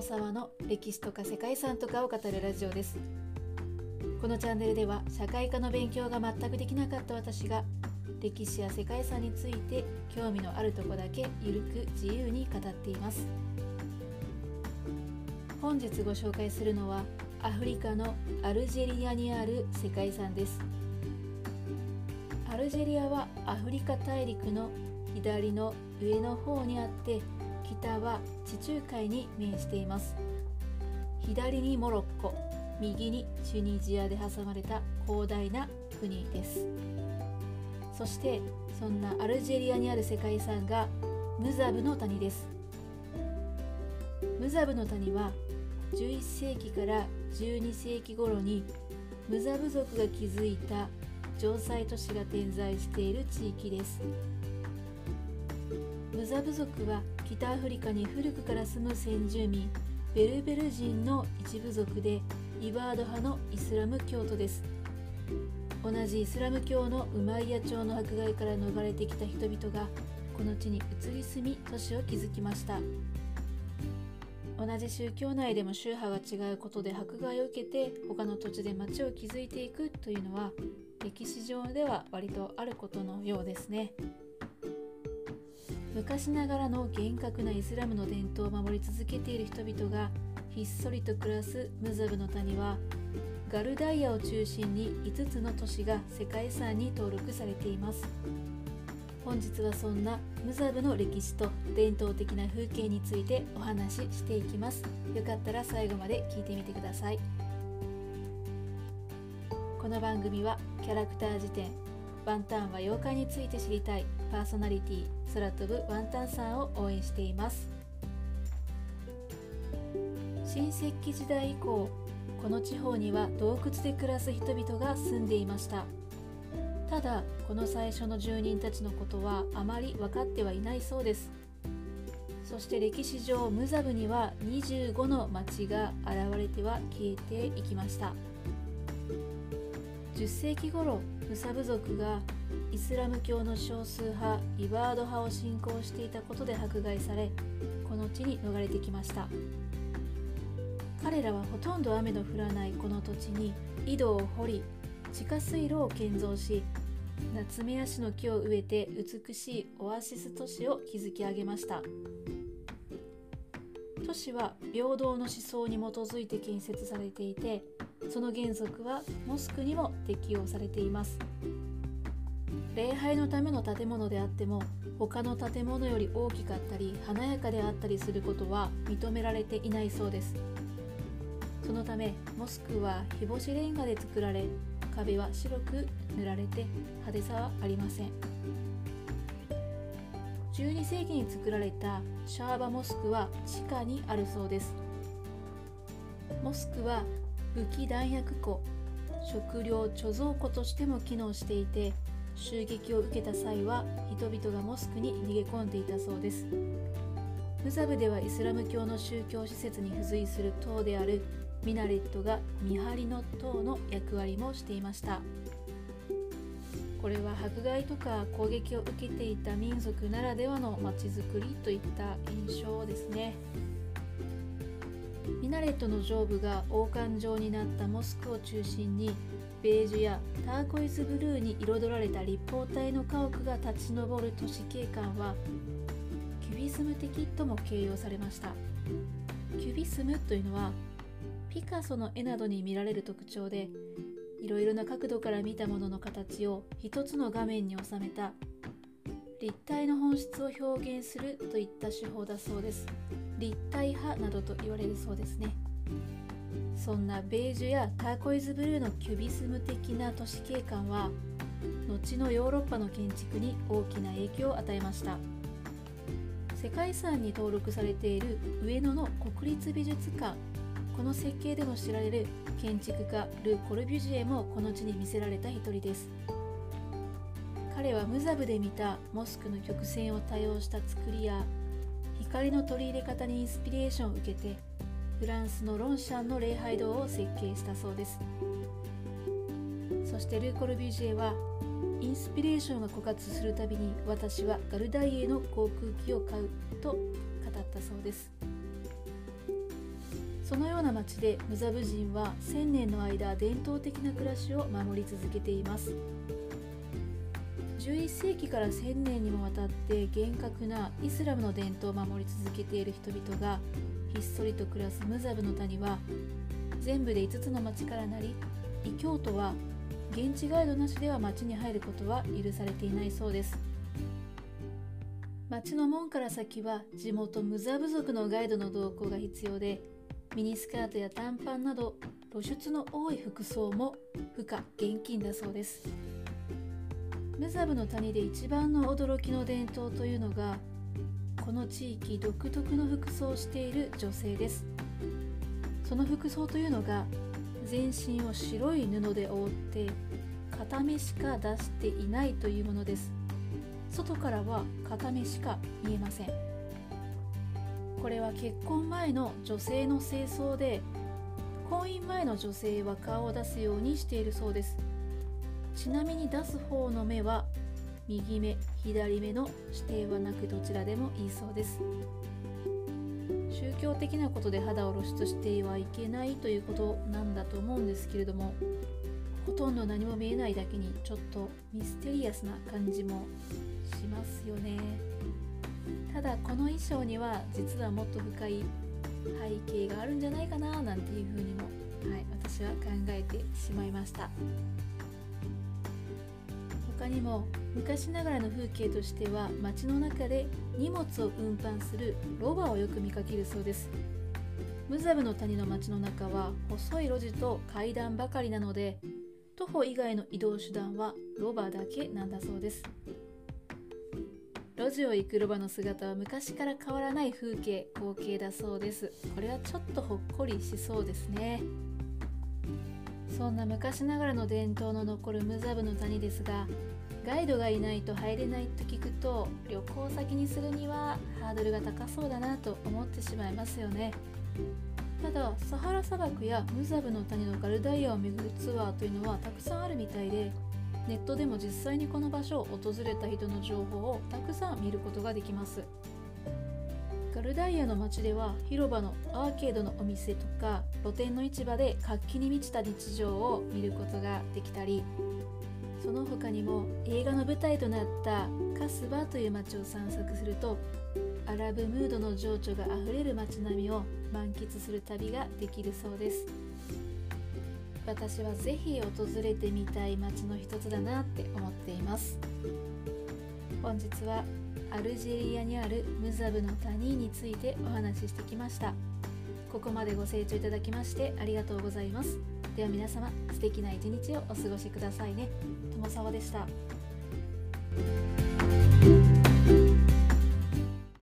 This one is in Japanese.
友沢の歴史とか世界遺産とかを語るラジオです。このチャンネルでは社会科の勉強が全くできなかった私が歴史や世界遺産について興味のあるとこだけゆるく自由に語っています。本日ご紹介するのはアフリカのアルジェリアにある世界遺産です。アルジェリアはアフリカ大陸の左の上の方にあって北は地中海に面しています。左にモロッコ右にチュニジアで挟まれた広大な国です。そしてそんなアルジェリアにある世界遺産がムザブの谷です。ムザブの谷は11世紀から12世紀頃にムザブ族が築いた城塞都市が点在している地域です。ムザブ族は北アフリカに古くから住む先住民ベルベル人の一部族でイバード派のイスラム教徒です。同じイスラム教のウマイヤ朝の迫害から逃れてきた人々がこの地に移り住み都市を築きました。同じ宗教内でも宗派が違うことで迫害を受けて他の土地で町を築いていくというのは歴史上では割とあることのようですね。昔ながらの厳格なイスラムの伝統を守り続けている人々がひっそりと暮らすムザブの谷はガルダイアを中心に5つの都市が世界遺産に登録されています。本日はそんなムザブの歴史と伝統的な風景についてお話ししていきます。よかったら最後まで聞いてみてください。この番組はキャラクター辞典ワンタンは妖怪について知りたいパーソナリティ空飛ぶワンタンさんを応援しています。新石器時代以降この地方には洞窟で暮らす人々が住んでいました。ただこの最初の住人たちのことはあまり分かってはいないそうです。そして歴史上ムザブには25の町が現れては消えていきました。10世紀頃ムサブ族がイスラム教の少数派イバード派を信仰していたことで迫害されこの地に逃れてきました。彼らはほとんど雨の降らないこの土地に井戸を掘り地下水路を建造し夏目ヤシの木を植えて美しいオアシス都市を築き上げました。都市は平等の思想に基づいて建設されていてその原則はモスクにも適用されています。礼拝のための建物であっても他の建物より大きかったり華やかであったりすることは認められていないそうです。そのためモスクは日干しレンガで作られ壁は白く塗られて派手さはありません。12世紀に作られたシャーバモスクは地下にあるそうです。モスクは武器弾薬庫食料貯蔵庫としても機能していて襲撃を受けた際は人々がモスクに逃げ込んでいたそうです。ムザブではイスラム教の宗教施設に付随する塔であるミナレットが見張りの塔の役割もしていました。これは迫害とか攻撃を受けていた民族ならではのまちづくりといった印象ですね。ナレットの上部が王冠状になったモスクを中心にベージュやターコイズブルーに彩られた立方体の家屋が立ち上る都市景観はキュビスム的とも形容されました。キュビスムというのはピカソの絵などに見られる特徴でいろいろな角度から見たものの形を一つの画面に収めた立体の本質を表現するといった手法だそうです。立体派などと言われるそうですね。そんなベージュやターコイズブルーのキュビスム的な都市景観は後のヨーロッパの建築に大きな影響を与えました。世界遺産に登録されている上野の国立美術館。この設計でも知られる建築家ル・コルビュジエもこの地に魅せられた一人です。彼はムザブで見たモスクの曲線を多用した作りや光の取り入れ方にインスピレーションを受けてフランスのロンシャンの礼拝堂を設計したそうです。そしてルー・コルビュジエはインスピレーションが枯渇するたびに私はガルダイエの航空機を買うと語ったそうです。そのような町でムザブ人は1000年の間伝統的な暮らしを守り続けています。11世紀から1000年にもわたって厳格なイスラムの伝統を守り続けている人々がひっそりと暮らすムザブの谷は全部で5つの町からなり異教徒は現地ガイドなしでは町に入ることは許されていないそうです。町の門から先は地元ムザ部族のガイドの同行が必要でミニスカートや短パンなど露出の多い服装も不可現金だそうです。ムザブの谷で一番の驚きの伝統というのがこの地域独特の服装をしている女性です。その服装というのが全身を白い布で覆って片目しか出していないというものです。外からは片目しか見えません。これは結婚前の女性の清掃で婚姻前の女性は顔を出すようにしているそうです。ちなみに出す方の目は右目左目の指定はなくどちらでもいいそうです。宗教的なことで肌を露出してはいけないということなんだと思うんですけれどもほとんど何も見えないだけにちょっとミステリアスな感じもしますよね。ただこの衣装には実はもっと深い背景があるんじゃないかななんていうふうにも、はい、私は考えてしまいました。他にも昔ながらの風景としては街の中で荷物を運搬するロバをよく見かけるそうです。ムザブの谷の街の中は細い路地と階段ばかりなので徒歩以外の移動手段はロバだけなんだそうです。路地を行くロバの姿は昔から変わらない風景光景だそうです。これはちょっとほっこりしそうですね。そんな昔ながらの伝統の残るムザブの谷ですがガイドがいないと入れないと聞くと旅行先にするにはハードルが高そうだなと思ってしまいますよね。ただサハラ砂漠やムザブの谷のガルダイアを巡るツアーというのはたくさんあるみたいでネットでも実際にこの場所を訪れた人の情報をたくさん見ることができます。ガルダイアの街では広場のアーケードのお店とか露店の市場で活気に満ちた日常を見ることができたりその他にも映画の舞台となったカスバという街を散策するとアラブムードの情緒があふれる街並みを満喫する旅ができるそうです。私はぜひ訪れてみたい街の一つだなって思っています。本日はアルジェリアにあるムザブの谷についてお話ししてきました。ここまでご清聴いただきましてありがとうございます。では皆様素敵な一日をお過ごしくださいね。友沢でした。